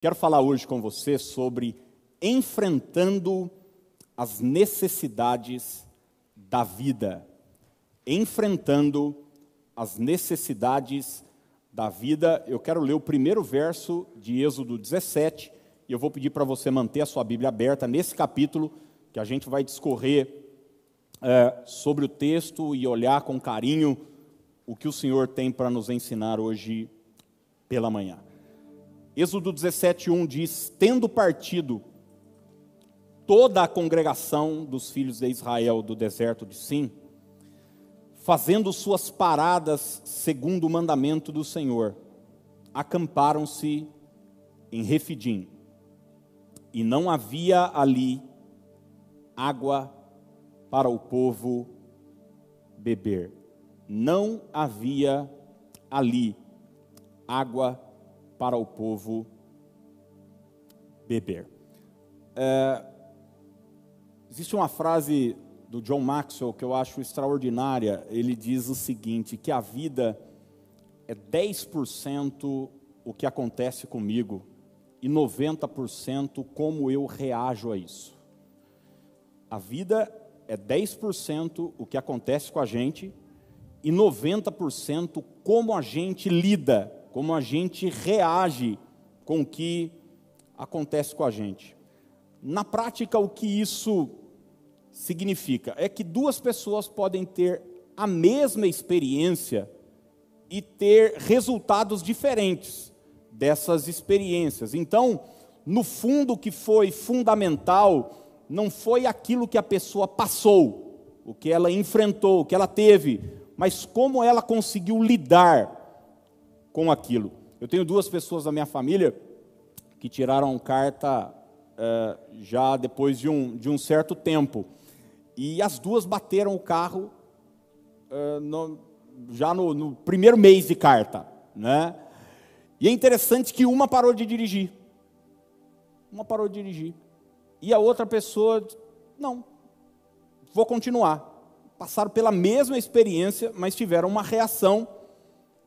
Quero falar hoje com você sobre enfrentando as necessidades da vida. Enfrentando as necessidades da vida. Eu quero ler o primeiro verso de Êxodo 17 e eu vou pedir para você manter a sua Bíblia aberta nesse capítulo, que a gente vai discorrer é, sobre o texto e olhar com carinho o que o Senhor tem para nos ensinar hoje pela manhã. Êxodo 17:1 diz: Tendo partido toda a congregação dos filhos de Israel do deserto de Sim, fazendo suas paradas segundo o mandamento do Senhor, acamparam-se em Refidim. E não havia ali água para o povo beber. Não havia ali água para o povo beber. É, existe uma frase do John Maxwell que eu acho extraordinária. Ele diz o seguinte: que a vida é 10% o que acontece comigo e 90% como eu reajo a isso. A vida é 10% o que acontece com a gente e 90% como a gente lida como a gente reage com o que acontece com a gente. Na prática, o que isso significa? É que duas pessoas podem ter a mesma experiência e ter resultados diferentes dessas experiências. Então, no fundo, o que foi fundamental não foi aquilo que a pessoa passou, o que ela enfrentou, o que ela teve, mas como ela conseguiu lidar com aquilo. Eu tenho duas pessoas da minha família que tiraram carta é, já depois de um, de um certo tempo. E as duas bateram o carro é, no, já no, no, primeiro mês de carta. Né? E é interessante que uma parou de dirigir. Uma parou de dirigir. E a outra pessoa, não, vou continuar. Passaram pela mesma experiência, mas tiveram uma reação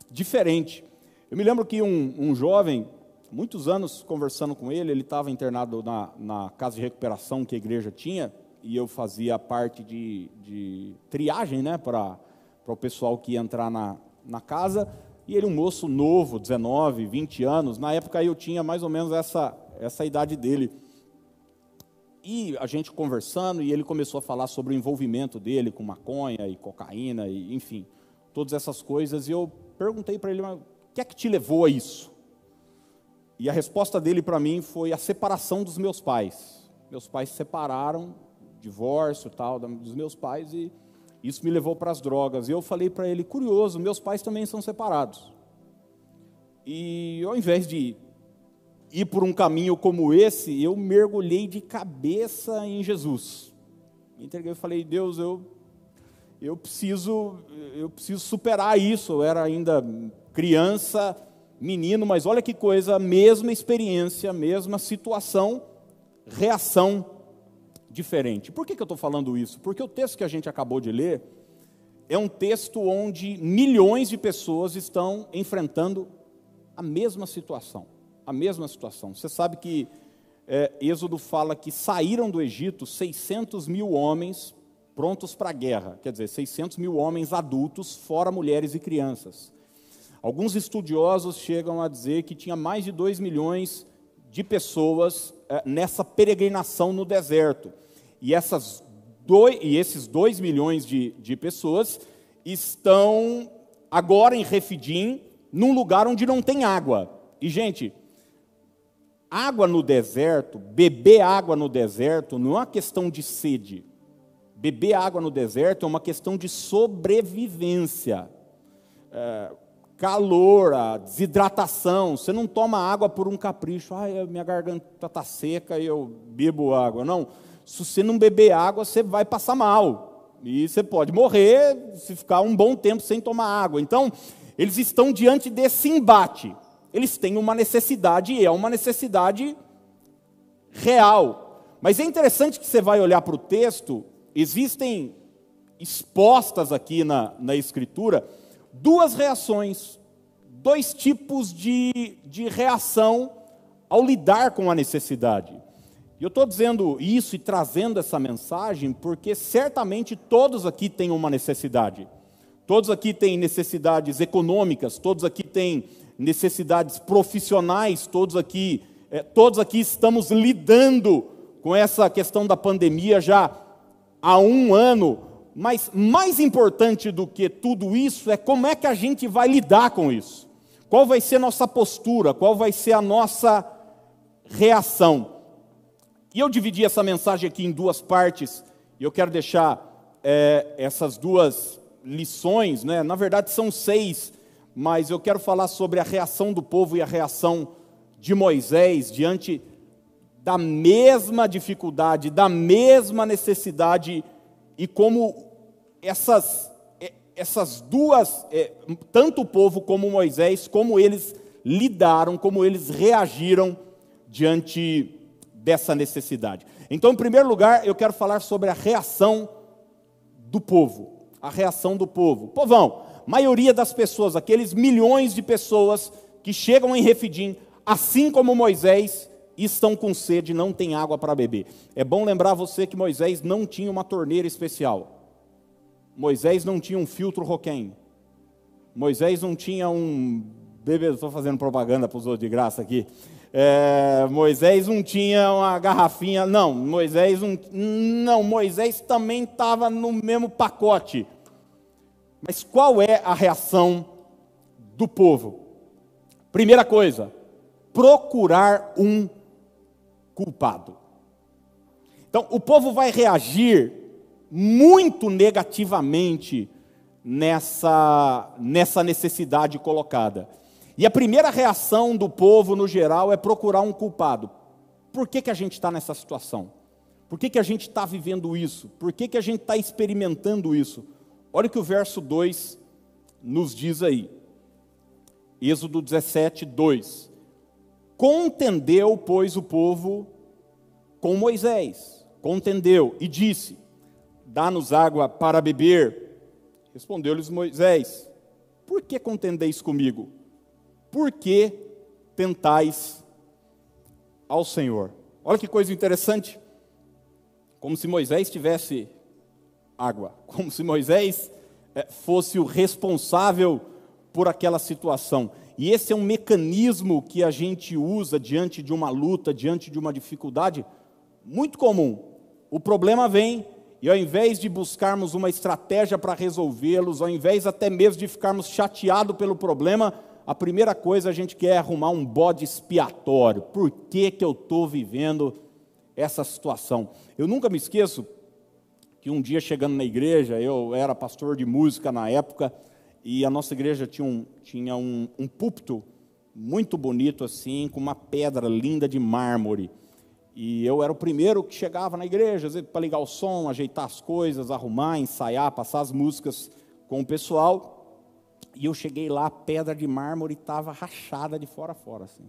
diferente. Eu me lembro que um, um jovem, muitos anos conversando com ele, ele estava internado na, na, casa de recuperação que a igreja tinha, e eu fazia parte de, de triagem né, para o pessoal que ia entrar na, na casa. E ele, um moço novo, 19, 20 anos, na época eu tinha mais ou menos essa, essa idade dele. E a gente conversando, e ele começou a falar sobre o envolvimento dele com maconha e cocaína, e enfim, todas essas coisas. E eu perguntei para ele, que é que te levou a isso? E a resposta dele para mim foi a separação dos meus pais. Meus pais se separaram, divórcio tal, dos meus pais, e isso me levou para as drogas. E eu falei para ele, curioso, meus pais também são separados. E ao invés de ir por um caminho como esse, eu mergulhei de cabeça em Jesus. Me entreguei e falei, Deus, eu, eu, preciso, eu preciso superar isso. Eu era ainda criança, menino, mas olha que coisa, mesma experiência, mesma situação, reação diferente. Por que, que eu estou falando isso? Porque o texto que a gente acabou de ler é um texto onde milhões de pessoas estão enfrentando a mesma situação. A mesma situação. Você sabe que é, Êxodo fala que saíram do Egito 600 mil homens prontos para a guerra, quer dizer, 600 mil homens adultos, fora mulheres e crianças. Alguns estudiosos chegam a dizer que tinha mais de 2 milhões de pessoas é, nessa peregrinação no deserto. E, essas dois, e esses 2 milhões de, de pessoas estão agora em Refidim, num lugar onde não tem água. E, gente, água no deserto, beber água no deserto, não é uma questão de sede. Beber água no deserto é uma questão de sobrevivência. É, calor, a desidratação. Você não toma água por um capricho. Ai, minha garganta está seca e eu bebo água. Não. Se você não beber água, você vai passar mal. E você pode morrer se ficar um bom tempo sem tomar água. Então, eles estão diante desse embate. Eles têm uma necessidade e é uma necessidade real. Mas é interessante que você vai olhar para o texto, existem expostas aqui na, na Escritura duas reações, dois tipos de, de reação ao lidar com a necessidade. E eu estou dizendo isso e trazendo essa mensagem porque certamente todos aqui têm uma necessidade. Todos aqui têm necessidades econômicas, todos aqui têm necessidades profissionais, todos aqui, é, todos aqui estamos lidando com essa questão da pandemia já há um ano. Mas mais importante do que tudo isso é como é que a gente vai lidar com isso. Qual vai ser a nossa postura, qual vai ser a nossa reação. E eu dividi essa mensagem aqui em duas partes, e eu quero deixar é, essas duas lições, né? na verdade são seis, mas eu quero falar sobre a reação do povo e a reação de Moisés diante da mesma dificuldade, da mesma necessidade, e como essas, é, essas duas, é, tanto o povo como Moisés, como eles lidaram, como eles reagiram diante dessa necessidade. Então, em primeiro lugar, eu quero falar sobre a reação do povo. A reação do povo. Povão, maioria das pessoas, aqueles milhões de pessoas que chegam em Refidim, assim como Moisés, estão com sede, não tem água para beber. É bom lembrar você que Moisés não tinha uma torneira especial. Moisés não tinha um filtro Roquem. Moisés não tinha um. Estou fazendo propaganda para os outros de graça aqui. É, Moisés não tinha uma garrafinha, não. Moisés não, não. Moisés também estava no mesmo pacote. Mas qual é a reação do povo? Primeira coisa, procurar um culpado. Então, o povo vai reagir muito negativamente nessa, nessa necessidade colocada. E a primeira reação do povo, no geral, é procurar um culpado. Por que, que a gente está nessa situação? Por que, que a gente está vivendo isso? Por que, que a gente está experimentando isso? Olha o que o verso 2 nos diz aí. Êxodo 17, 2. Contendeu, pois, o povo com Moisés. Contendeu e disse: Dá-nos água para beber. Respondeu-lhes Moisés: Por que contendeis comigo? por que tentais ao Senhor? Olha que coisa interessante. Como se Moisés tivesse água, como se Moisés é, fosse o responsável por aquela situação. E esse é um mecanismo que a gente usa diante de uma luta, diante de uma dificuldade, muito comum. O problema vem e ao invés de buscarmos uma estratégia para resolvê-los, ao invés até mesmo de ficarmos chateados pelo problema, a primeira coisa a gente quer arrumar um bode expiatório. Por que, que eu estou vivendo essa situação? Eu nunca me esqueço que um dia chegando na igreja, eu era pastor de música na época, e a nossa igreja tinha um, tinha um, um púlpito muito bonito assim, com uma pedra linda de mármore. E eu era o primeiro que chegava na igreja, para ligar o som, ajeitar as coisas, arrumar, ensaiar, passar as músicas com o pessoal. E eu cheguei lá, a pedra de mármore estava rachada de fora a fora, assim.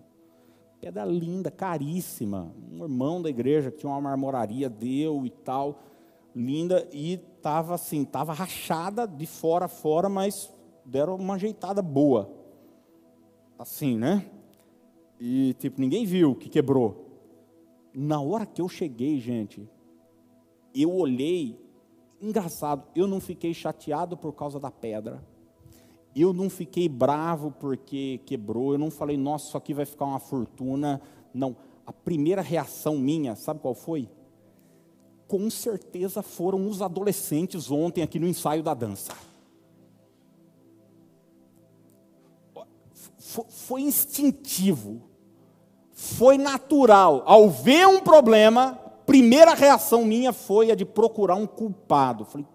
Pedra linda, caríssima. Um irmão da igreja que tinha uma marmoraria, deu e tal, linda, e estava assim, estava rachada de fora a fora, mas deram uma ajeitada boa. Assim, né? E tipo, ninguém viu que quebrou. Na hora que eu cheguei, gente, eu olhei, engraçado, eu não fiquei chateado por causa da pedra eu não fiquei bravo porque quebrou, eu não falei, nossa, isso aqui vai ficar uma fortuna. Não. A primeira reação minha, sabe qual foi? Com certeza foram os adolescentes ontem aqui no ensaio da dança. Foi instintivo, foi natural. Ao ver um problema, primeira reação minha foi a de procurar um culpado. Falei,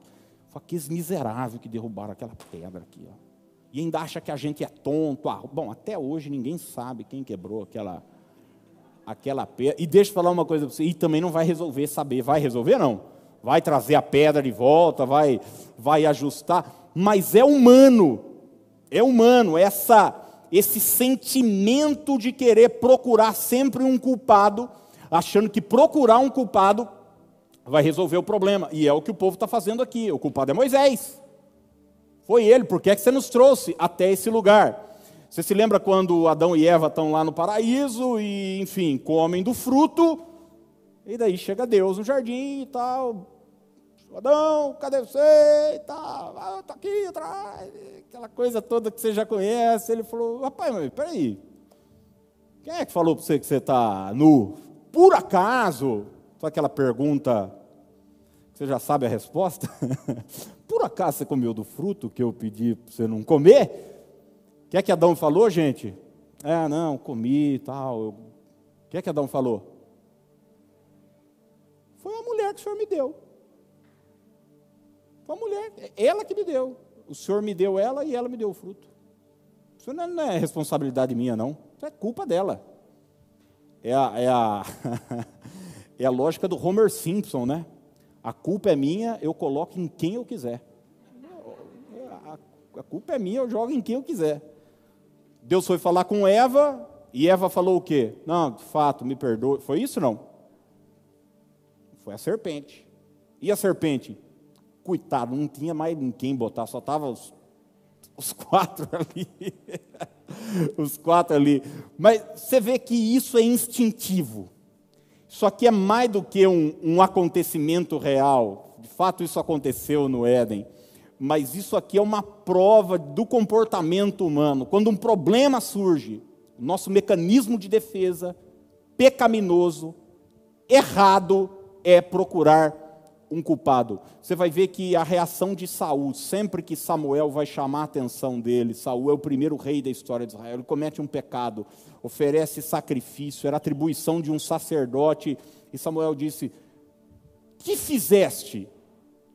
aqueles miseráveis que derrubaram aquela pedra aqui. Ó e ainda acha que a gente é tonto. Ah, bom, até hoje ninguém sabe quem quebrou aquela aquela pedra. E deixa eu falar uma coisa para você, e também não vai resolver saber, vai resolver não? Vai trazer a pedra de volta, vai vai ajustar, mas é humano. É humano essa esse sentimento de querer procurar sempre um culpado, achando que procurar um culpado vai resolver o problema. E é o que o povo está fazendo aqui. O culpado é Moisés. Foi ele, por que, é que você nos trouxe até esse lugar? Você se lembra quando Adão e Eva estão lá no paraíso e, enfim, comem do fruto, e daí chega Deus no jardim e tal. Adão, cadê você? E tal, ah, tá aqui atrás. Aquela coisa toda que você já conhece. Ele falou: Rapaz, mas peraí. Quem é que falou para você que você está nu? Por acaso? Só aquela pergunta, você já sabe a resposta? Por acaso você comeu do fruto que eu pedi para você não comer? O que é que Adão falou, gente? É, não, comi e tal. O que é que Adão falou? Foi a mulher que o Senhor me deu. Foi a mulher, ela que me deu. O Senhor me deu ela e ela me deu o fruto. Isso não é responsabilidade minha, não. Isso é culpa dela. É a, é a, é a lógica do Homer Simpson, né? A culpa é minha, eu coloco em quem eu quiser. A, a culpa é minha, eu jogo em quem eu quiser. Deus foi falar com Eva, e Eva falou o quê? Não, de fato, me perdoe. Foi isso não? Foi a serpente. E a serpente? Coitado, não tinha mais ninguém botar, só estava os, os quatro ali. os quatro ali. Mas você vê que isso é instintivo. Isso aqui é mais do que um, um acontecimento real. De fato, isso aconteceu no Éden. Mas isso aqui é uma prova do comportamento humano. Quando um problema surge, nosso mecanismo de defesa pecaminoso, errado, é procurar um culpado. Você vai ver que a reação de Saul, sempre que Samuel vai chamar a atenção dele, Saul é o primeiro rei da história de Israel, ele comete um pecado, oferece sacrifício, era atribuição de um sacerdote, e Samuel disse: "Que fizeste?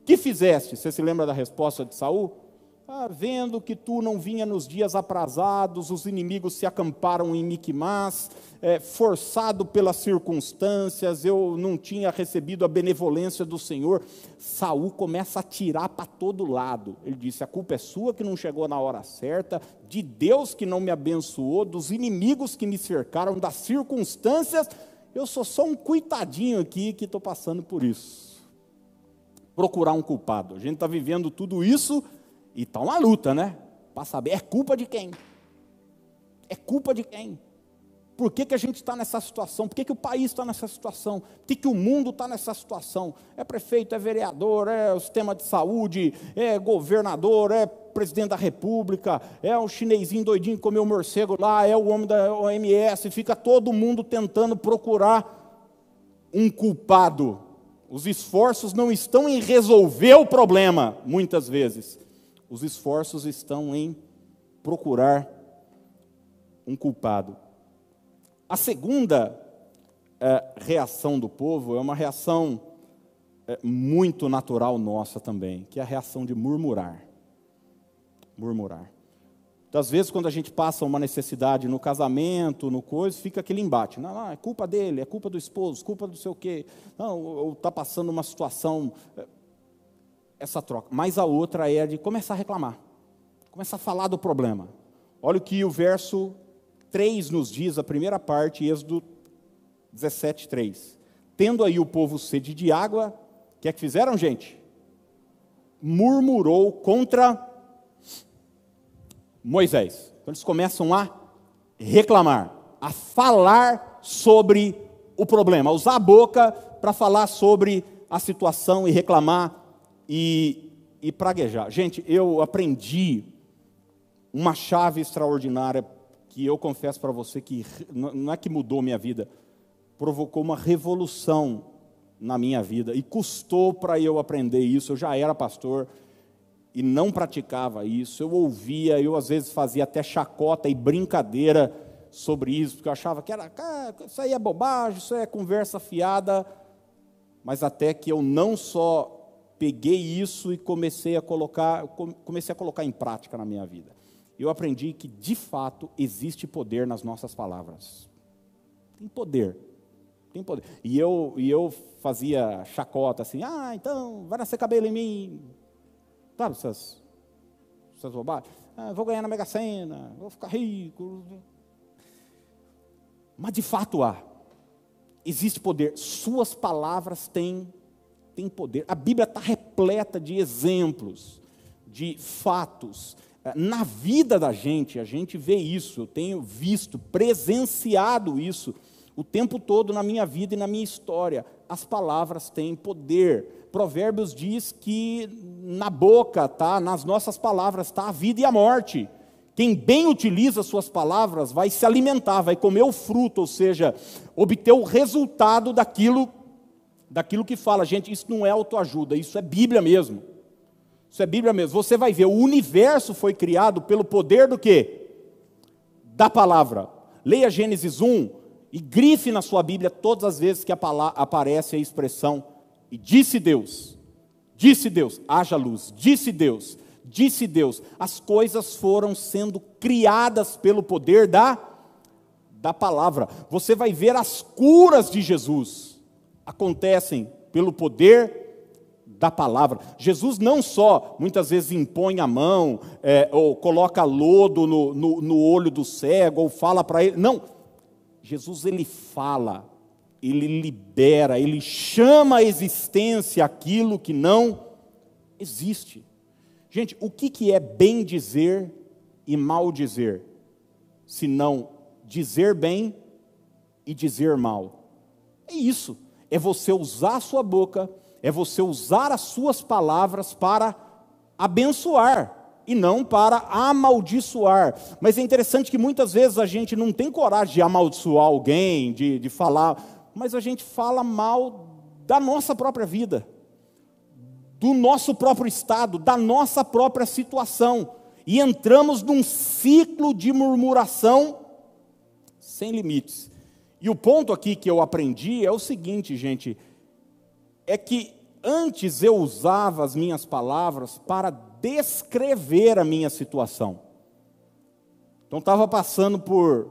Que fizeste?" Você se lembra da resposta de Saul? Ah, vendo que tu não vinha nos dias aprazados, os inimigos se acamparam em Miquimás, é, forçado pelas circunstâncias, eu não tinha recebido a benevolência do Senhor. Saul começa a tirar para todo lado. Ele disse: a culpa é sua que não chegou na hora certa, de Deus que não me abençoou, dos inimigos que me cercaram, das circunstâncias. Eu sou só um coitadinho aqui que estou passando por isso. Procurar um culpado. A gente está vivendo tudo isso e está uma luta, né? Para saber, é culpa de quem? É culpa de quem? Por que, que a gente está nessa situação? Por que, que o país está nessa situação? Por que, que o mundo está nessa situação? É prefeito, é vereador, é o sistema de saúde, é governador, é presidente da república, é o chinesinho doidinho que comeu morcego lá, é o homem da OMS, fica todo mundo tentando procurar um culpado. Os esforços não estão em resolver o problema, muitas vezes, os esforços estão em procurar um culpado. A segunda é, reação do povo é uma reação é, muito natural nossa também, que é a reação de murmurar. Murmurar. Das vezes, quando a gente passa uma necessidade no casamento, no coisa, fica aquele embate. Não, não, é culpa dele, é culpa do esposo, culpa do seu quê. Não, ou está passando uma situação. Essa troca. Mas a outra é de começar a reclamar, começar a falar do problema. Olha o que o verso 3 nos diz, a primeira parte, Êxodo 17, 3. Tendo aí o povo sede de água, o que é que fizeram, gente? Murmurou contra Moisés. Então eles começam a reclamar, a falar sobre o problema, a usar a boca para falar sobre a situação e reclamar e, e praguejar. Gente, eu aprendi uma chave extraordinária que eu confesso para você que não é que mudou minha vida, provocou uma revolução na minha vida e custou para eu aprender isso. Eu já era pastor e não praticava isso. Eu ouvia, eu às vezes fazia até chacota e brincadeira sobre isso, porque eu achava que era, isso aí é bobagem, isso é conversa fiada. Mas até que eu não só peguei isso e comecei a colocar, comecei a colocar em prática na minha vida. Eu aprendi que de fato existe poder nas nossas palavras. Tem poder. Tem poder. E eu, e eu fazia chacota assim: "Ah, então vai nascer cabelo em mim". Sabe essas essas bobagens? Ah, vou ganhar na Mega Sena, vou ficar rico. Mas de fato há. Existe poder. Suas palavras têm tem poder. A Bíblia está repleta de exemplos, de fatos, Na vida da gente, a gente vê isso, eu tenho visto, presenciado isso o tempo todo na minha vida e na minha história. As palavras têm poder. Provérbios diz que na boca, tá, nas nossas palavras está a vida e a morte. Quem bem utiliza suas palavras vai se alimentar, vai comer o fruto, ou seja, obter o resultado daquilo daquilo que fala. Gente, isso não é autoajuda, isso é Bíblia mesmo. Isso é Bíblia mesmo. Você vai ver, o universo foi criado pelo poder do quê? Da palavra. Leia Gênesis 1 e grife na sua Bíblia todas as vezes que a palavra, aparece a expressão e disse Deus. Disse Deus, haja luz. Disse Deus, disse Deus. As coisas foram sendo criadas pelo poder da da palavra. Você vai ver as curas de Jesus acontecem pelo poder da palavra. Jesus não só muitas vezes impõe a mão, é, ou coloca lodo no, no, no olho do cego, ou fala para ele. Não. Jesus ele fala, ele libera, ele chama à existência aquilo que não existe. Gente, o que, que é bem dizer e mal dizer? Se não dizer bem e dizer mal. É isso. É você usar a sua boca é você usar as suas palavras para abençoar e não para amaldiçoar. Mas é interessante que muitas vezes a gente não tem coragem de amaldiçoar alguém, de, de falar, mas a gente fala mal da nossa própria vida, do nosso próprio estado, da nossa própria situação. E entramos num ciclo de murmuração sem limites. E o ponto aqui que eu aprendi é o seguinte, gente: é que antes eu usava as minhas palavras para descrever a minha situação. Então estava passando por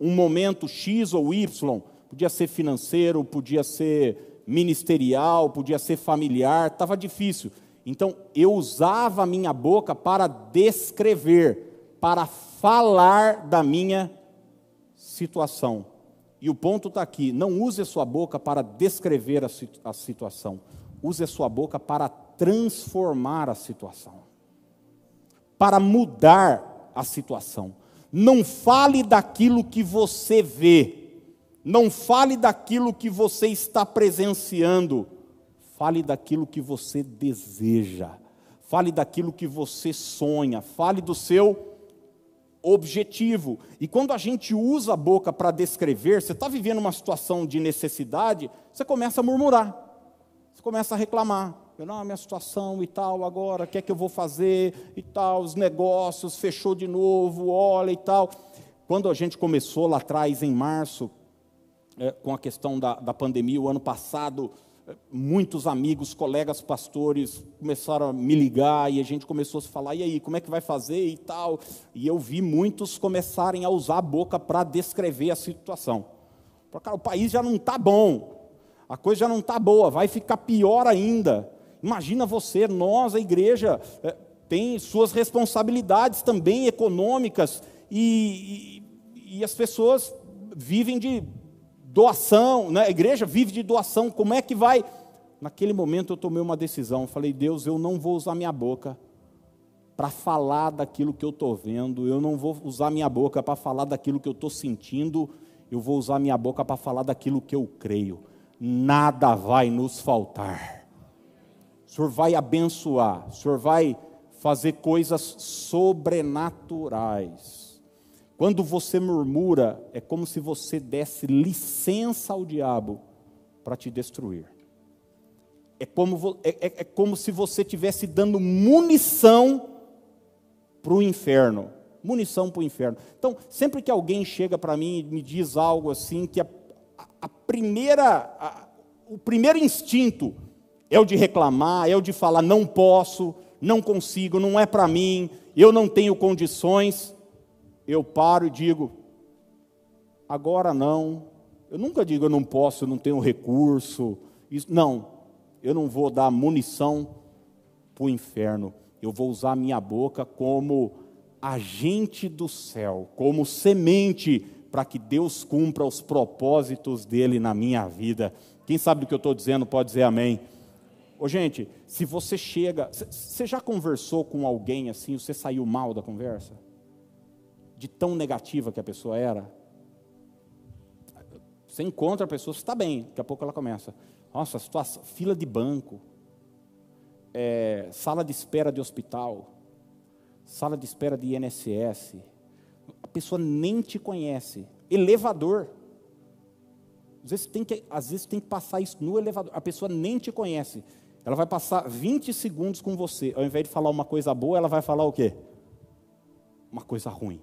um momento X ou Y, podia ser financeiro, podia ser ministerial, podia ser familiar, estava difícil. Então eu usava a minha boca para descrever, para falar da minha situação. E o ponto está aqui: não use a sua boca para descrever a, a situação, use a sua boca para transformar a situação, para mudar a situação. Não fale daquilo que você vê, não fale daquilo que você está presenciando, fale daquilo que você deseja, fale daquilo que você sonha, fale do seu objetivo. E quando a gente usa a boca para descrever, você está vivendo uma situação de necessidade, você começa a murmurar começa a reclamar. Não, a minha situação e tal, agora, o que é que eu vou fazer e tal, os negócios, fechou de novo, olha e tal. Quando a gente começou lá atrás, em março, é, com a questão da, da pandemia, o ano passado, muitos amigos, colegas pastores começaram a me ligar e a gente começou a se falar, e aí, como é que vai fazer e tal? E eu vi muitos começarem a usar a boca para descrever a situação. Cara, o país já não está bom, a coisa já não está boa, vai ficar pior ainda. Imagina você, nós, a igreja, é, tem suas responsabilidades também econômicas e, e, e as pessoas vivem de doação, né? a igreja vive de doação, como é que vai? Naquele momento eu tomei uma decisão, falei, Deus, eu não vou usar minha boca para falar daquilo que eu estou vendo, eu não vou usar minha boca para falar daquilo que eu estou sentindo, eu vou usar minha boca para falar daquilo que eu creio nada vai nos faltar. O Senhor vai abençoar, o Senhor vai fazer coisas sobrenaturais. Quando você murmura, é como se você desse licença ao diabo para te destruir. É como, é, é, é como se você estivesse dando munição para o inferno. Munição para o inferno. Então, sempre que alguém chega para mim e me diz algo assim, que a a primeira, a, o primeiro instinto é o de reclamar, é o de falar não posso, não consigo, não é para mim, eu não tenho condições. Eu paro e digo, agora não. Eu nunca digo eu não posso, eu não tenho recurso. Isso, não, eu não vou dar munição para o inferno. Eu vou usar minha boca como agente do céu, como semente para que Deus cumpra os propósitos dele na minha vida. Quem sabe do que eu estou dizendo pode dizer amém. Ô, gente, se você chega. Você já conversou com alguém assim, você saiu mal da conversa? De tão negativa que a pessoa era? Você encontra a pessoa, está bem, daqui a pouco ela começa. Nossa, situação, fila de banco, é, sala de espera de hospital, sala de espera de INSS. A pessoa nem te conhece. Elevador. Às vezes, tem que, às vezes tem que passar isso no elevador. A pessoa nem te conhece. Ela vai passar 20 segundos com você. Ao invés de falar uma coisa boa, ela vai falar o quê? Uma coisa ruim.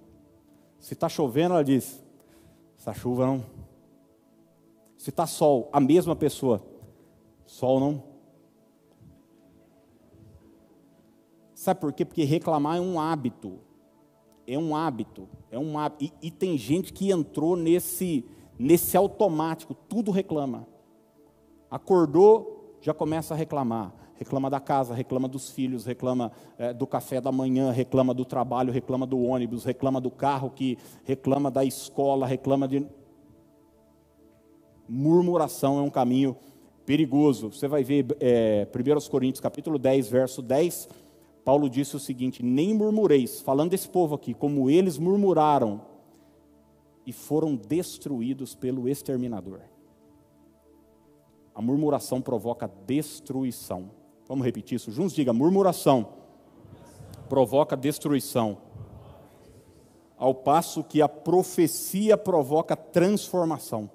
Se está chovendo, ela diz: essa chuva não. Se está sol, a mesma pessoa. Sol não. Sabe por quê? Porque reclamar é um hábito. É um hábito. É um hábito. E, e tem gente que entrou nesse, nesse automático, tudo reclama. Acordou, já começa a reclamar. Reclama da casa, reclama dos filhos, reclama é, do café da manhã, reclama do trabalho, reclama do ônibus, reclama do carro, que reclama da escola, reclama de. Murmuração é um caminho perigoso. Você vai ver é, 1 Coríntios capítulo 10, verso 10 Paulo disse o seguinte: Nem murmureis, falando desse povo aqui, como eles murmuraram e foram destruídos pelo exterminador. A murmuração provoca destruição. Vamos repetir isso juntos? Diga: murmuração provoca destruição. Ao passo que a profecia provoca transformação.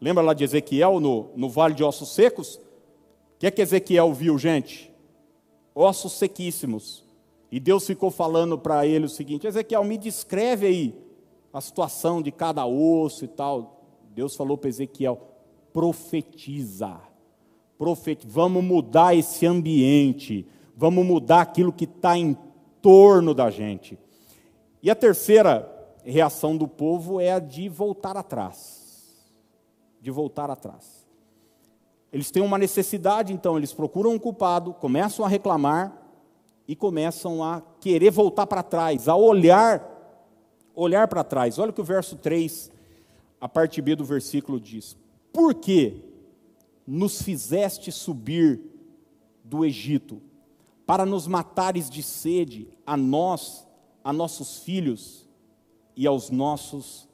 Lembra lá de Ezequiel no, no vale de ossos secos? O que é que Ezequiel viu, gente? ossos sequíssimos. E Deus ficou falando para ele o seguinte: Ezequiel, me descreve aí a situação de cada osso e tal. Deus falou para Ezequiel: profetiza, profetiza, vamos mudar esse ambiente, vamos mudar aquilo que está em torno da gente. E a terceira reação do povo é a de voltar atrás. De voltar atrás. Eles têm uma necessidade, então eles procuram um culpado, começam a reclamar e começam a querer voltar para trás, a olhar olhar para trás. Olha o que o verso 3, a parte B do versículo diz: Por que nos fizeste subir do Egito para nos matares de sede a nós, a nossos filhos e aos nossos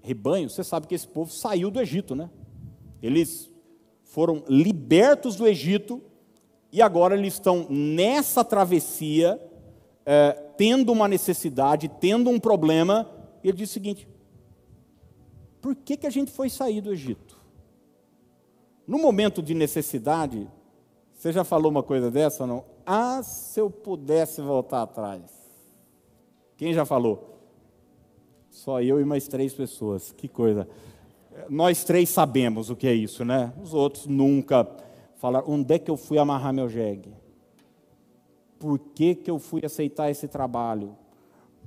rebanhos? Você sabe que esse povo saiu do Egito, né? Eles foram libertos do Egito e agora eles estão nessa travessia, é, tendo uma necessidade, tendo um problema, e ele diz o seguinte: por que, que a gente foi sair do Egito? No momento de necessidade, você já falou uma coisa dessa ou não? Ah, se eu pudesse voltar atrás. Quem já falou? Só eu e mais três pessoas. Que coisa nós três sabemos o que é isso, né? Os outros nunca falaram. Onde é que eu fui amarrar meu jegue? Por que, que eu fui aceitar esse trabalho?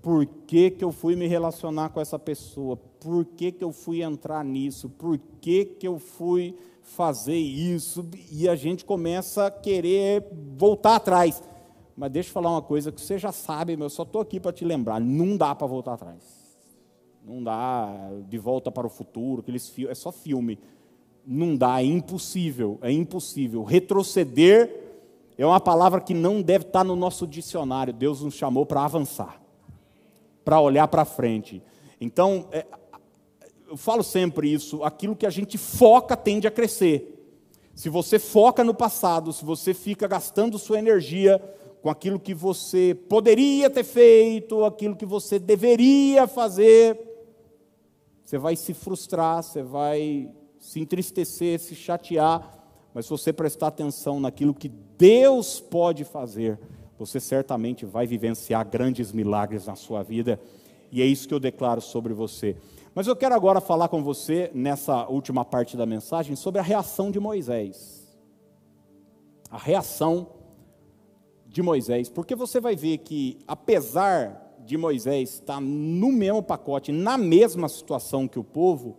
Por que, que eu fui me relacionar com essa pessoa? Por que, que eu fui entrar nisso? Por que, que eu fui fazer isso? E a gente começa a querer voltar atrás. Mas deixa eu falar uma coisa que você já sabe, eu só estou aqui para te lembrar: não dá para voltar atrás não dá de volta para o futuro, aqueles é só filme. Não dá, é impossível, é impossível. Retroceder é uma palavra que não deve estar no nosso dicionário. Deus nos chamou para avançar, para olhar para frente. Então, é, eu falo sempre isso: aquilo que a gente foca tende a crescer. Se você foca no passado, se você fica gastando sua energia com aquilo que você poderia ter feito, aquilo que você deveria fazer, você vai se frustrar, você vai se entristecer, se chatear, mas se você prestar atenção naquilo que Deus pode fazer, você certamente vai vivenciar grandes milagres na sua vida, e é isso que eu declaro sobre você. Mas eu quero agora falar com você, nessa última parte da mensagem, sobre a reação de Moisés. A reação de Moisés, porque você vai ver que, apesar de Moisés está no mesmo pacote, na mesma situação que o povo,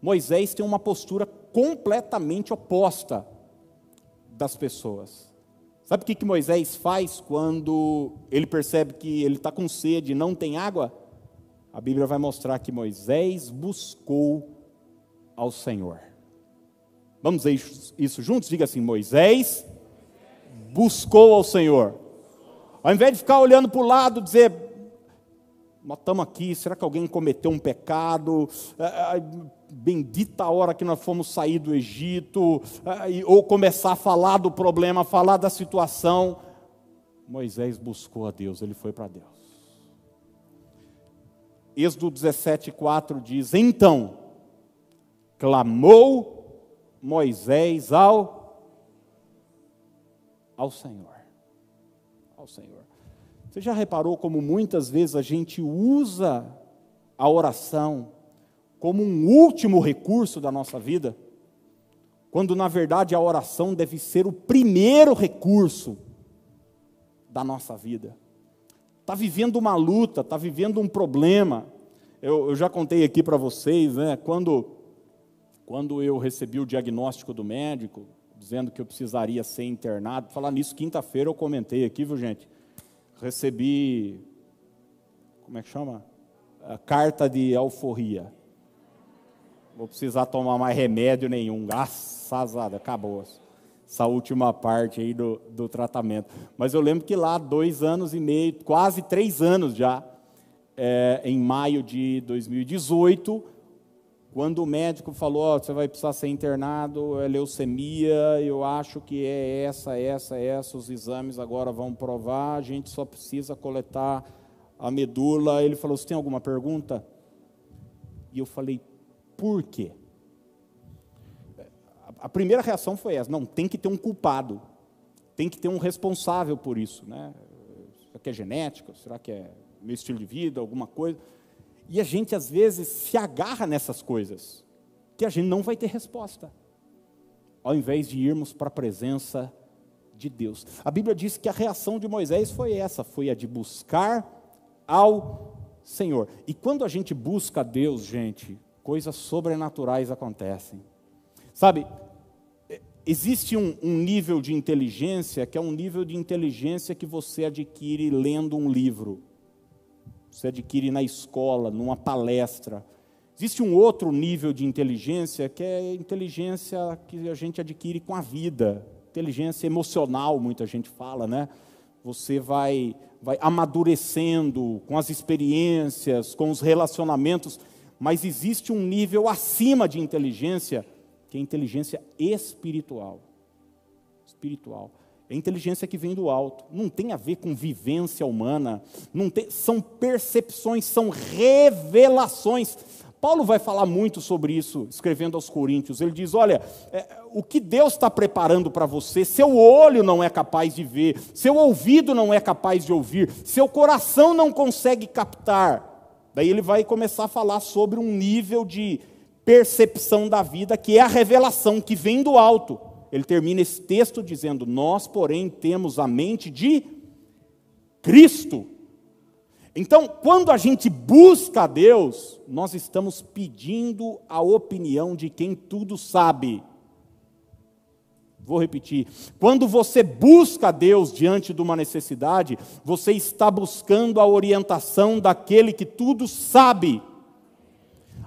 Moisés tem uma postura completamente oposta das pessoas. Sabe o que, que Moisés faz quando ele percebe que ele está com sede e não tem água? A Bíblia vai mostrar que Moisés buscou ao Senhor. Vamos ver isso juntos? Diga assim: Moisés buscou ao Senhor. Ao invés de ficar olhando para o lado, dizer, nós estamos aqui, será que alguém cometeu um pecado? É, é, bendita a hora que nós fomos sair do Egito, é, ou começar a falar do problema, falar da situação. Moisés buscou a Deus, ele foi para Deus. Êxodo 17,4 diz: Então clamou Moisés ao, ao Senhor. Ao Senhor. Você já reparou como muitas vezes a gente usa a oração como um último recurso da nossa vida? Quando na verdade a oração deve ser o primeiro recurso da nossa vida. Está vivendo uma luta, está vivendo um problema. Eu, eu já contei aqui para vocês, né? Quando, quando eu recebi o diagnóstico do médico, dizendo que eu precisaria ser internado, falar nisso, quinta-feira eu comentei aqui, viu gente? recebi, como é que chama? A carta de alforria. Vou precisar tomar mais remédio nenhum, graças a Deus, acabou essa última parte aí do, do tratamento. Mas eu lembro que lá, dois anos e meio, quase três anos já, é, em maio de 2018, quando o médico falou, oh, você vai precisar ser internado, é leucemia, eu acho que é essa, essa, essa, os exames agora vão provar, a gente só precisa coletar a medula. Ele falou, você tem alguma pergunta? E eu falei, por quê? A primeira reação foi essa, não, tem que ter um culpado, tem que ter um responsável por isso. Né? Será que é genética? Será que é meu estilo de vida, alguma coisa? E a gente, às vezes, se agarra nessas coisas, que a gente não vai ter resposta, ao invés de irmos para a presença de Deus. A Bíblia diz que a reação de Moisés foi essa: foi a de buscar ao Senhor. E quando a gente busca a Deus, gente, coisas sobrenaturais acontecem. Sabe, existe um, um, nível de inteligência que é um nível de inteligência que você adquire lendo um livro você adquire na escola, numa palestra. Existe um outro nível de inteligência que é a inteligência que a gente adquire com a vida, inteligência emocional, muita gente fala, né? Você vai, vai amadurecendo com as experiências, com os relacionamentos, mas existe um nível acima de inteligência, que é inteligência espiritual. Espiritual. É inteligência que vem do alto. Não tem a ver com vivência humana. Não tem, são percepções, são revelações. Paulo vai falar muito sobre isso, escrevendo aos Coríntios. Ele diz: Olha, é, o que Deus está preparando para você, seu olho não é capaz de ver, seu ouvido não é capaz de ouvir, seu coração não consegue captar. Daí ele vai começar a falar sobre um nível de percepção da vida que é a revelação que vem do alto ele termina esse texto dizendo: Nós, porém, temos a mente de Cristo. Então, quando a gente busca a Deus, nós estamos pedindo a opinião de quem tudo sabe. Vou repetir. Quando você busca Deus diante de uma necessidade, você está buscando a orientação daquele que tudo sabe.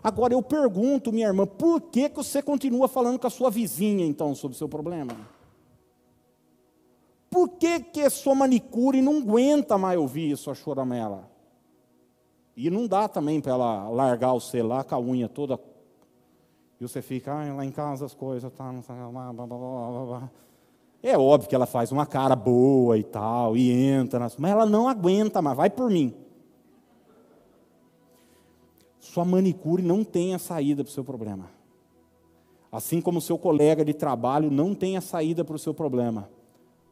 Agora eu pergunto, minha irmã, por que, que você continua falando com a sua vizinha, então, sobre o seu problema? Por que, que sua manicure não aguenta mais ouvir sua choramela? E não dá também para ela largar o celular com a unha toda. E você fica, ah, lá em casa as coisas, tá. É óbvio que ela faz uma cara boa e tal, e entra, mas ela não aguenta mais, vai por mim sua manicure não tem a saída para o seu problema. Assim como o seu colega de trabalho não tem a saída para o seu problema.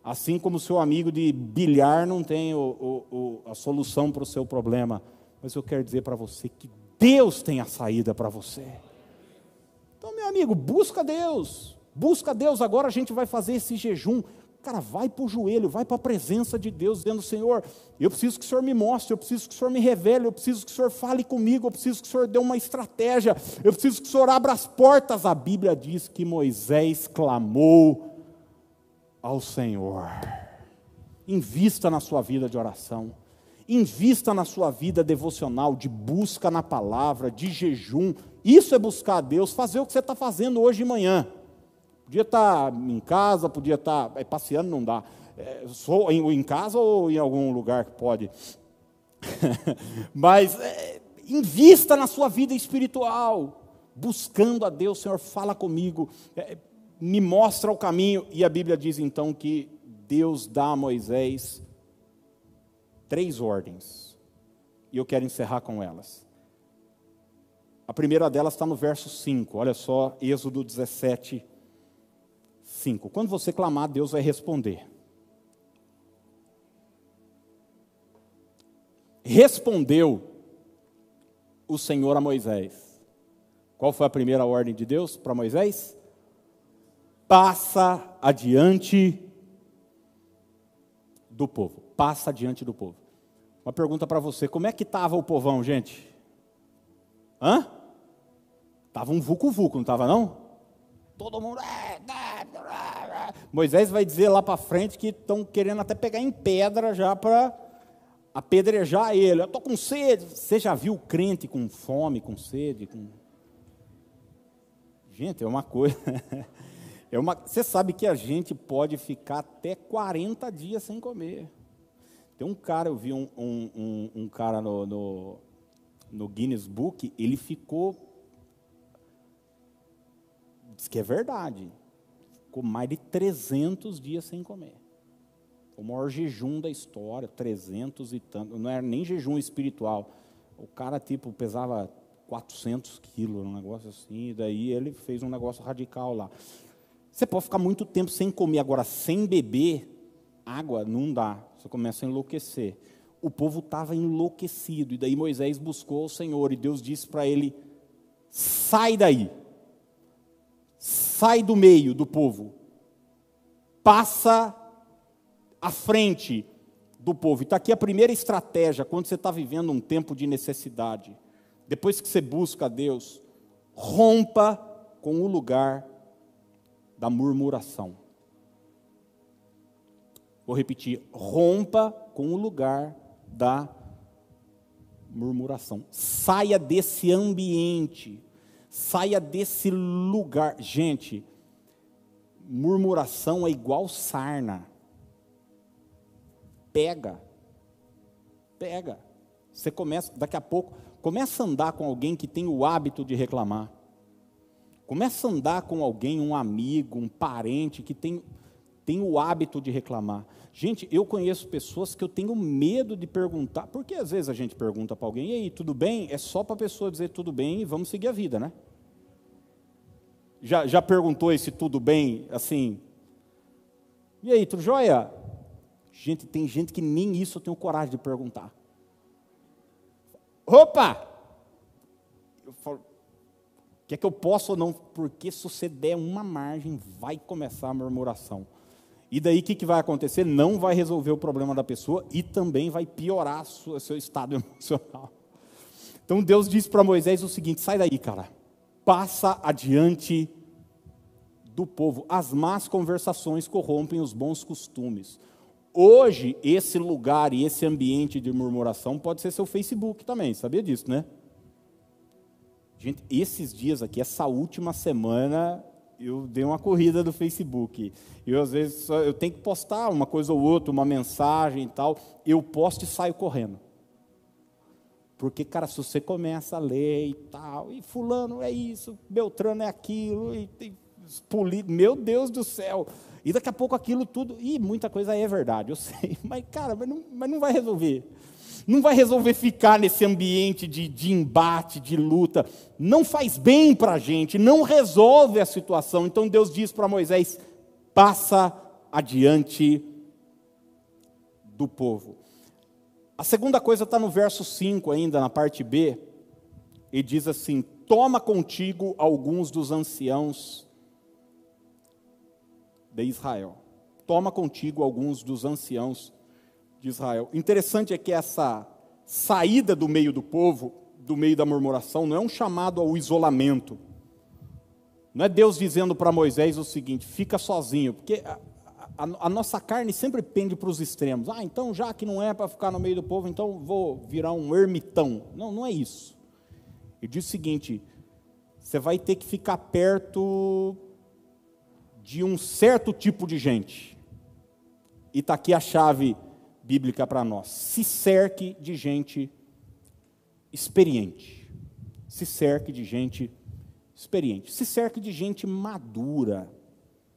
Assim como o seu amigo de bilhar não tem o, o, o, a solução para o seu problema. Mas eu quero dizer para você que Deus tem a saída para você. Então, meu amigo, busca Deus. Busca Deus. Agora a gente vai fazer esse jejum. Cara, vai para o joelho, vai para a presença de Deus, dizendo: Senhor, eu preciso que o Senhor me mostre, eu preciso que o Senhor me revele, eu preciso que o Senhor fale comigo, eu preciso que o Senhor dê uma estratégia, eu preciso que o Senhor abra as portas. A Bíblia diz que Moisés clamou ao Senhor. Invista na sua vida de oração, invista na sua vida devocional, de busca na palavra, de jejum. Isso é buscar a Deus, fazer o que você está fazendo hoje de manhã Podia estar em casa, podia estar. É, passeando não dá. É, sou em, em, casa ou em algum lugar que pode. Mas é, invista na sua vida espiritual, buscando a Deus, Senhor, fala comigo, é, me mostra o caminho. E a Bíblia diz então que Deus dá a Moisés três ordens. E eu quero encerrar com elas. A primeira delas está no verso 5, olha só, Êxodo 17, 5. Quando você clamar, Deus vai responder. Respondeu o Senhor a Moisés. Qual foi a primeira ordem de Deus para Moisés? Passa adiante do povo. Passa adiante do povo. Uma pergunta para você: como é que estava o povão, gente? Hã? Tava um vucu-vucu, não estava não? Todo mundo. É, Moisés vai dizer lá para frente que estão querendo até pegar em pedra já para apedrejar ele. Eu estou com sede. Você já viu crente com fome, com sede? Com... Gente, é uma coisa. É uma... Você sabe que a gente pode ficar até 40 dias sem comer. Tem um cara, eu vi um, um, um, um cara no, no, no Guinness Book, ele ficou. Diz que é verdade ficou mais de 300 dias sem comer. O maior jejum da história, 300 e tanto. Não era nem jejum espiritual. O cara, tipo, pesava 400 quilos, um negócio assim. E daí ele fez um negócio radical lá. Você pode ficar muito tempo sem comer. Agora, sem beber água, não dá. Você começa a enlouquecer. O povo estava enlouquecido. E daí Moisés buscou o Senhor. E Deus disse para ele: sai daí sai do meio do povo, passa à frente do povo. Está aqui a primeira estratégia quando você está vivendo um tempo de necessidade. Depois que você busca a Deus, rompa com o lugar da murmuração. Vou repetir: rompa com o lugar da murmuração. Saia desse ambiente Saia desse lugar. Gente, murmuração é igual sarna. Pega. Pega. Você começa, daqui a pouco, começa a andar com alguém que tem o hábito de reclamar. Começa a andar com alguém, um amigo, um parente que tem, tem o hábito de reclamar. Gente, eu conheço pessoas que eu tenho medo de perguntar, porque às vezes a gente pergunta para alguém, e aí, tudo bem? É só para a pessoa dizer tudo bem e vamos seguir a vida, né? Já, já perguntou esse tudo bem, assim? E aí, tudo jóia? Gente, tem gente que nem isso eu tenho coragem de perguntar. Opa! Eu falo, que é que eu posso ou não? Porque se você der uma margem, vai começar a murmuração. E daí o que, que vai acontecer? Não vai resolver o problema da pessoa e também vai piorar o seu estado emocional. Então Deus disse para Moisés o seguinte: sai daí, cara. Passa adiante do povo. As más conversações corrompem os bons costumes. Hoje, esse lugar e esse ambiente de murmuração pode ser seu Facebook também, sabia disso, né? Gente, esses dias aqui, essa última semana, eu dei uma corrida do Facebook. Eu, às vezes, eu tenho que postar uma coisa ou outra, uma mensagem e tal. Eu posto e saio correndo. Porque, cara, se você começa a ler e tal, e fulano é isso, Beltrano é aquilo, e, e meu Deus do céu. E daqui a pouco aquilo tudo, e muita coisa é verdade, eu sei, mas cara, mas não, mas não vai resolver não vai resolver ficar nesse ambiente de, de embate, de luta. Não faz bem para a gente, não resolve a situação. Então Deus diz para Moisés: passa adiante do povo. A segunda coisa está no verso 5, ainda na parte B, e diz assim: Toma contigo alguns dos anciãos de Israel. Toma contigo alguns dos anciãos de Israel. Interessante é que essa saída do meio do povo, do meio da murmuração, não é um chamado ao isolamento. Não é Deus dizendo para Moisés o seguinte: fica sozinho, porque a, a, a nossa carne sempre pende para os extremos. Ah, então já que não é para ficar no meio do povo, então vou virar um ermitão. Não, não é isso. Ele diz o seguinte: você vai ter que ficar perto de um certo tipo de gente. E está aqui a chave bíblica para nós. Se cerque de gente experiente. Se cerque de gente experiente. Se cerque de gente madura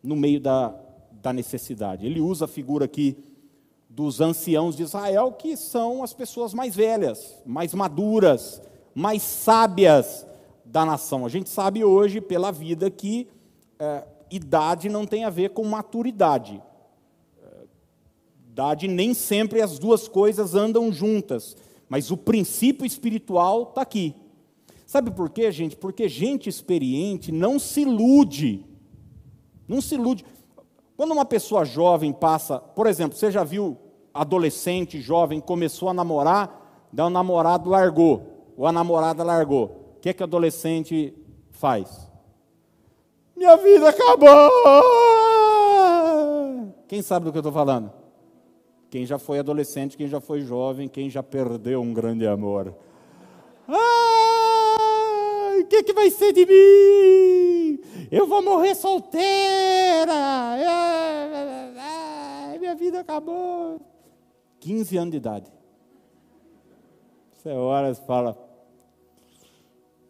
no meio da, da necessidade. Ele usa a figura aqui dos anciãos de Israel, que são as pessoas mais velhas, mais maduras, mais sábias da nação. A gente sabe hoje, pela vida, que é, idade não tem a ver com maturidade. Nem sempre as duas coisas andam juntas, mas o princípio espiritual está aqui. Sabe por quê, gente? Porque gente experiente não se ilude. Não se ilude. Quando uma pessoa jovem passa, por exemplo, você já viu adolescente, jovem, começou a namorar, daí o namorado largou, ou a namorada largou. O que é que o adolescente faz? Minha vida acabou! Quem sabe do que eu estou falando? Quem já foi adolescente, quem já foi jovem, quem já perdeu um grande amor. Ai, o que, que vai ser de mim? Eu vou morrer solteira! Minha vida acabou. 15 anos de idade. Você olha e fala,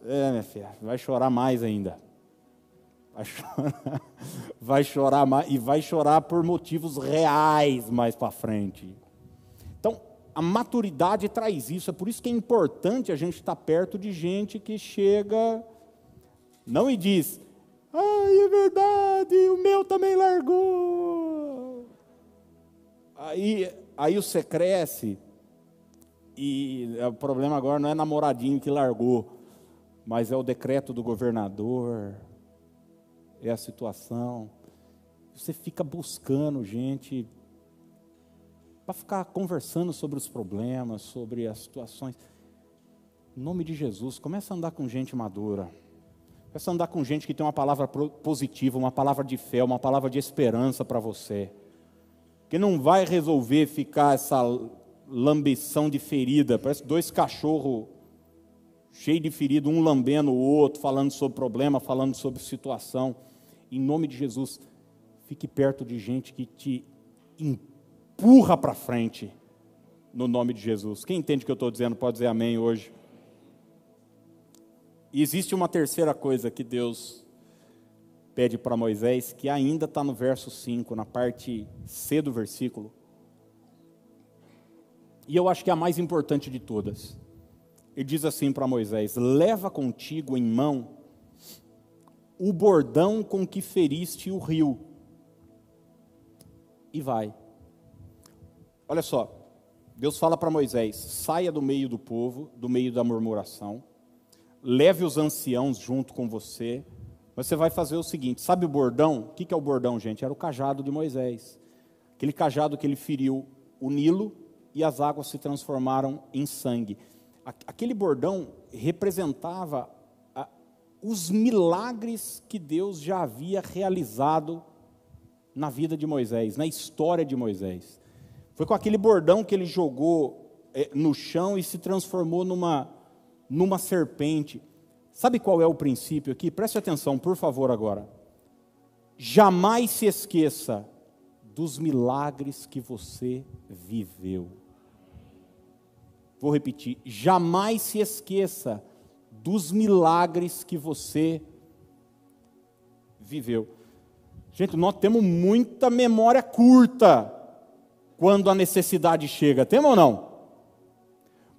é, minha filha, vai chorar mais ainda. Vai chorar, vai chorar mais, e vai chorar por motivos reais mais para frente. Então, a maturidade traz isso, é por isso que é importante a gente estar perto de gente que chega, não e diz, ai, é verdade, o meu também largou. Aí Aí você cresce e é, o problema agora não é namoradinho que largou, mas é o decreto do governador, é a situação. Você fica buscando gente para ficar conversando sobre os problemas, sobre as situações. Em nome de Jesus, começa a andar com gente madura. Começa a andar com gente que tem uma palavra positiva, uma palavra de fé, uma palavra de esperança para você que não vai resolver ficar essa lambição de ferida. Parece dois cachorros cheios de ferida, um lambendo o outro, falando sobre problema, falando sobre situação. Em nome de Jesus, fique perto de gente que te empurra para frente, no nome de Jesus. Quem entende o que eu estou dizendo pode dizer amém hoje. E existe uma terceira coisa que Deus pede para Moisés, que ainda está no verso 5, na parte C do versículo. E eu acho que é a mais importante de todas. Ele diz assim para Moisés: Leva contigo em mão o bordão com que feriste o rio. E vai. Olha só, Deus fala para Moisés: saia do meio do povo, do meio da murmuração, leve os anciãos junto com você, você vai fazer o seguinte: sabe o bordão? O que é o bordão, gente? Era o cajado de Moisés. Aquele cajado que ele feriu o Nilo e as águas se transformaram em sangue. Aquele bordão representava os milagres que Deus já havia realizado na vida de Moisés, na história de Moisés. Foi com aquele bordão que ele jogou é, no chão e se transformou numa, numa serpente. Sabe qual é o princípio aqui? Preste atenção, por favor, agora. Jamais se esqueça dos milagres que você viveu. Vou repetir, jamais se esqueça dos milagres que você viveu. Gente, nós temos muita memória curta quando a necessidade chega, temos ou não?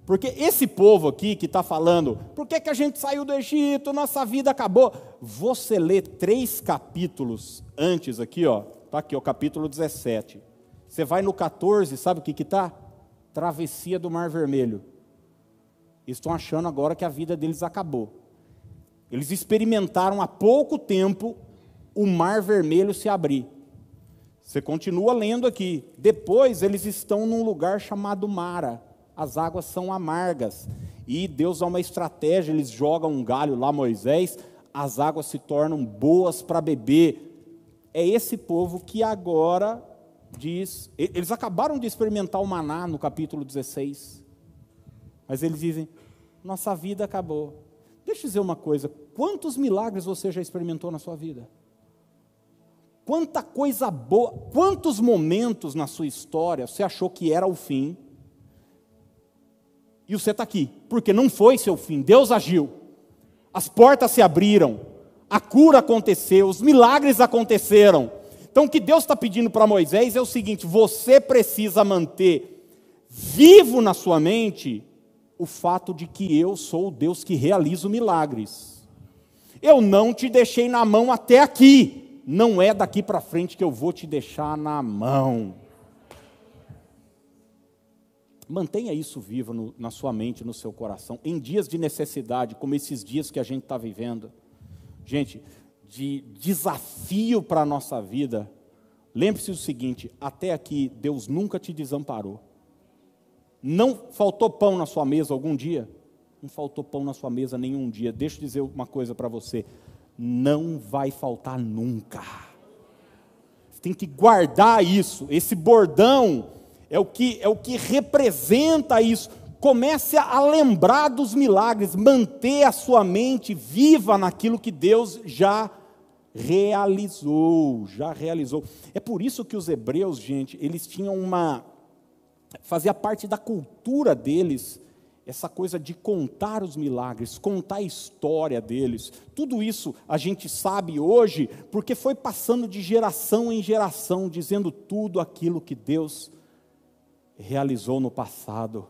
Porque esse povo aqui que está falando, por que, que a gente saiu do Egito, nossa vida acabou? Você lê três capítulos antes aqui, ó. Está aqui, o capítulo 17. Você vai no 14, sabe o que está? Travessia do Mar Vermelho. Eles estão achando agora que a vida deles acabou. Eles experimentaram há pouco tempo o Mar Vermelho se abrir. Você continua lendo aqui. Depois eles estão num lugar chamado Mara as águas são amargas. E Deus dá uma estratégia, eles jogam um galho lá, Moisés, as águas se tornam boas para beber. É esse povo que agora diz, eles acabaram de experimentar o maná no capítulo 16. Mas eles dizem: nossa vida acabou. Deixa eu dizer uma coisa: quantos milagres você já experimentou na sua vida? Quanta coisa boa, quantos momentos na sua história você achou que era o fim, e você está aqui, porque não foi seu fim, Deus agiu, as portas se abriram, a cura aconteceu, os milagres aconteceram. Então o que Deus está pedindo para Moisés é o seguinte: você precisa manter vivo na sua mente o fato de que eu sou o Deus que realiza milagres. Eu não te deixei na mão até aqui, não é daqui para frente que eu vou te deixar na mão. Mantenha isso vivo no, na sua mente, no seu coração, em dias de necessidade, como esses dias que a gente está vivendo. Gente, de desafio para a nossa vida, lembre-se do seguinte: até aqui, Deus nunca te desamparou. Não faltou pão na sua mesa algum dia? Não faltou pão na sua mesa nenhum dia. Deixa eu dizer uma coisa para você: não vai faltar nunca. Você tem que guardar isso. Esse bordão é o que, é o que representa isso. Comece a lembrar dos milagres, manter a sua mente viva naquilo que Deus já realizou, já realizou. É por isso que os hebreus, gente, eles tinham uma fazia parte da cultura deles essa coisa de contar os milagres, contar a história deles. Tudo isso a gente sabe hoje porque foi passando de geração em geração, dizendo tudo aquilo que Deus realizou no passado.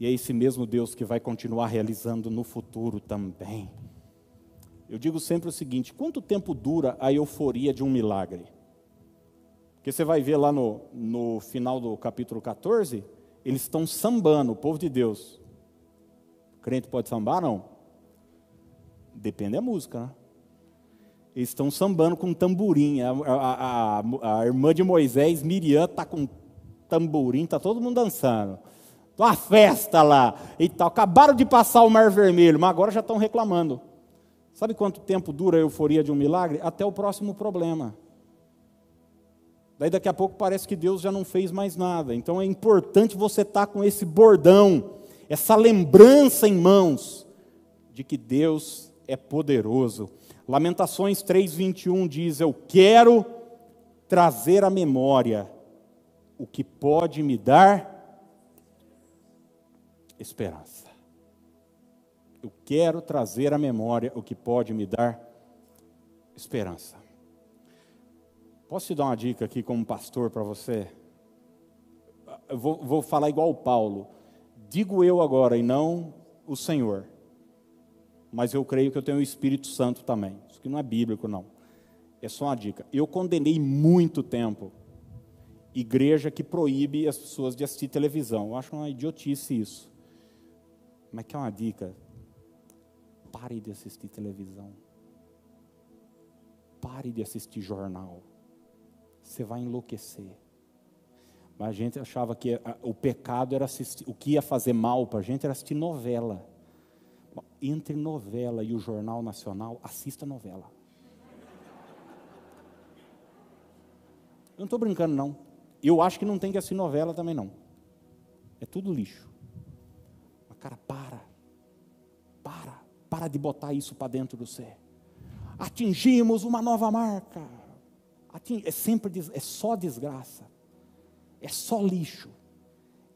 E é esse mesmo Deus que vai continuar realizando no futuro também. Eu digo sempre o seguinte: quanto tempo dura a euforia de um milagre? Porque você vai ver lá no, no final do capítulo 14, eles estão sambando, o povo de Deus. O crente pode sambar, não? Depende da música, né? Eles estão sambando com tamborim. A, a, a, a irmã de Moisés, Miriam, está com tamborim, está todo mundo dançando. Uma festa lá e tal. Acabaram de passar o Mar Vermelho, mas agora já estão reclamando. Sabe quanto tempo dura a euforia de um milagre? Até o próximo problema. Daí daqui a pouco parece que Deus já não fez mais nada. Então é importante você estar tá com esse bordão, essa lembrança em mãos de que Deus é poderoso. Lamentações 3:21 diz: "Eu quero trazer à memória o que pode me dar esperança. Eu quero trazer à memória o que pode me dar esperança. Posso te dar uma dica aqui como pastor para você? Eu vou, vou falar igual o Paulo. Digo eu agora e não o Senhor. Mas eu creio que eu tenho o Espírito Santo também. Isso aqui não é bíblico, não. É só uma dica. Eu condenei muito tempo igreja que proíbe as pessoas de assistir televisão. Eu acho uma idiotice isso. Mas que é uma dica. Pare de assistir televisão. Pare de assistir jornal. Você vai enlouquecer. Mas a gente achava que o pecado era assistir, o que ia fazer mal para a gente era assistir novela. Entre novela e o Jornal Nacional, assista novela. Eu não estou brincando, não. Eu acho que não tem que assistir novela também não. É tudo lixo. Mas, cara, para. Para. Para de botar isso para dentro do você. Atingimos uma nova marca. É sempre é só desgraça. É só lixo.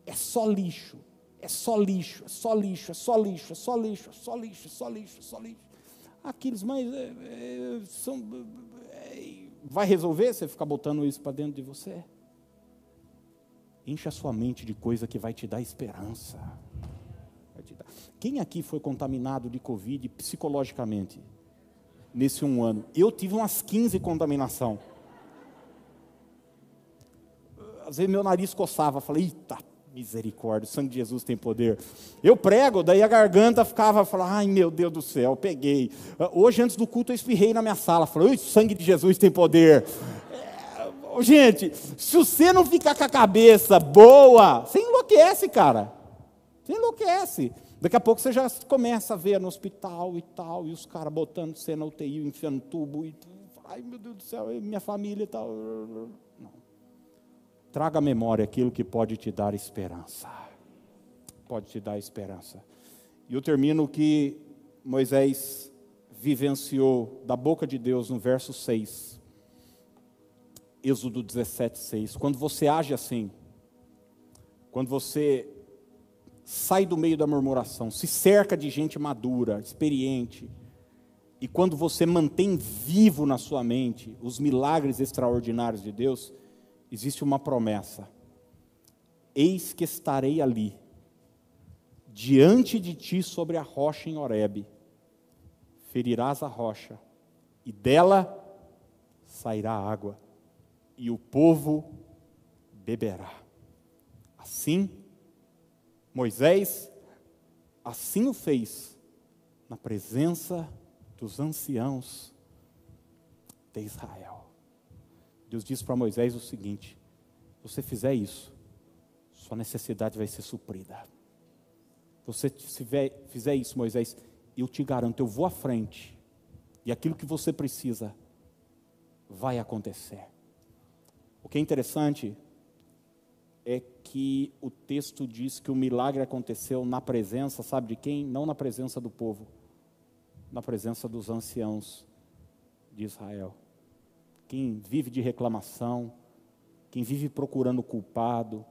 É só lixo. É só lixo, é só lixo, é só lixo, é só lixo, é só lixo, é só lixo, é só lixo. Aqueles, mas é, é, são, é, vai resolver você ficar botando isso para dentro de você? Enche a sua mente de coisa que vai te dar esperança. Quem aqui foi contaminado de Covid psicologicamente? Nesse um ano. Eu tive umas 15 contaminação. Às vezes meu nariz coçava. Falei, eita, misericórdia, o sangue de Jesus tem poder. Eu prego, daí a garganta ficava, falava, ai meu Deus do céu, peguei. Hoje, antes do culto, eu espirrei na minha sala. Falei, o sangue de Jesus tem poder. Gente, se você não ficar com a cabeça boa, você enlouquece, cara. Você enlouquece. Daqui a pouco você já começa a ver no hospital e tal, e os caras botando você na UTI, enfiando tubo, e ai meu Deus do céu, minha família e tal. Não. Traga à memória aquilo que pode te dar esperança. Pode te dar esperança. E eu termino que Moisés vivenciou da boca de Deus no verso 6 Êxodo 17, 6. Quando você age assim, quando você sai do meio da murmuração, se cerca de gente madura, experiente, e quando você mantém vivo na sua mente os milagres extraordinários de Deus, existe uma promessa: Eis que estarei ali, diante de ti sobre a rocha em Horebe, ferirás a rocha, e dela sairá água, e o povo beberá. Assim, Moisés assim o fez na presença dos anciãos de Israel. Deus disse para Moisés o seguinte: se você fizer isso, sua necessidade vai ser suprida. Você fizer isso, Moisés, eu te garanto, eu vou à frente, e aquilo que você precisa vai acontecer. O que é interessante é que o texto diz que o milagre aconteceu na presença, sabe de quem? Não na presença do povo, na presença dos anciãos de Israel. Quem vive de reclamação, quem vive procurando culpado,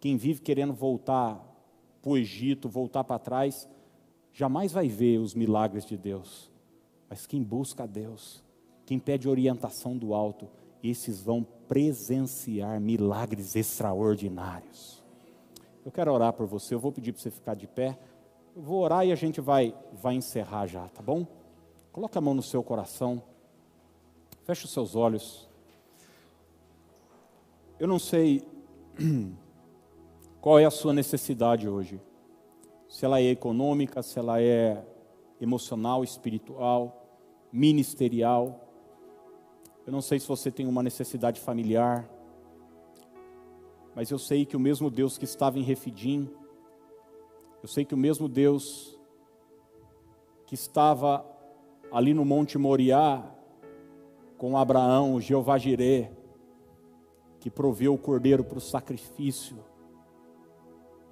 quem vive querendo voltar para o Egito, voltar para trás, jamais vai ver os milagres de Deus. Mas quem busca a Deus, quem pede orientação do alto, esses vão presenciar milagres extraordinários. Eu quero orar por você, eu vou pedir para você ficar de pé. Eu vou orar e a gente vai, vai encerrar já, tá bom? Coloque a mão no seu coração, feche os seus olhos. Eu não sei qual é a sua necessidade hoje. Se ela é econômica, se ela é emocional, espiritual, ministerial. Eu não sei se você tem uma necessidade familiar, mas eu sei que o mesmo Deus que estava em Refidim, eu sei que o mesmo Deus que estava ali no Monte Moriá com Abraão, o Jeová Jirê, que proveu o cordeiro para o sacrifício,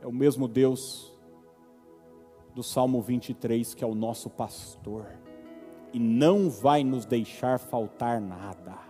é o mesmo Deus do Salmo 23, que é o nosso pastor e não vai nos deixar faltar nada.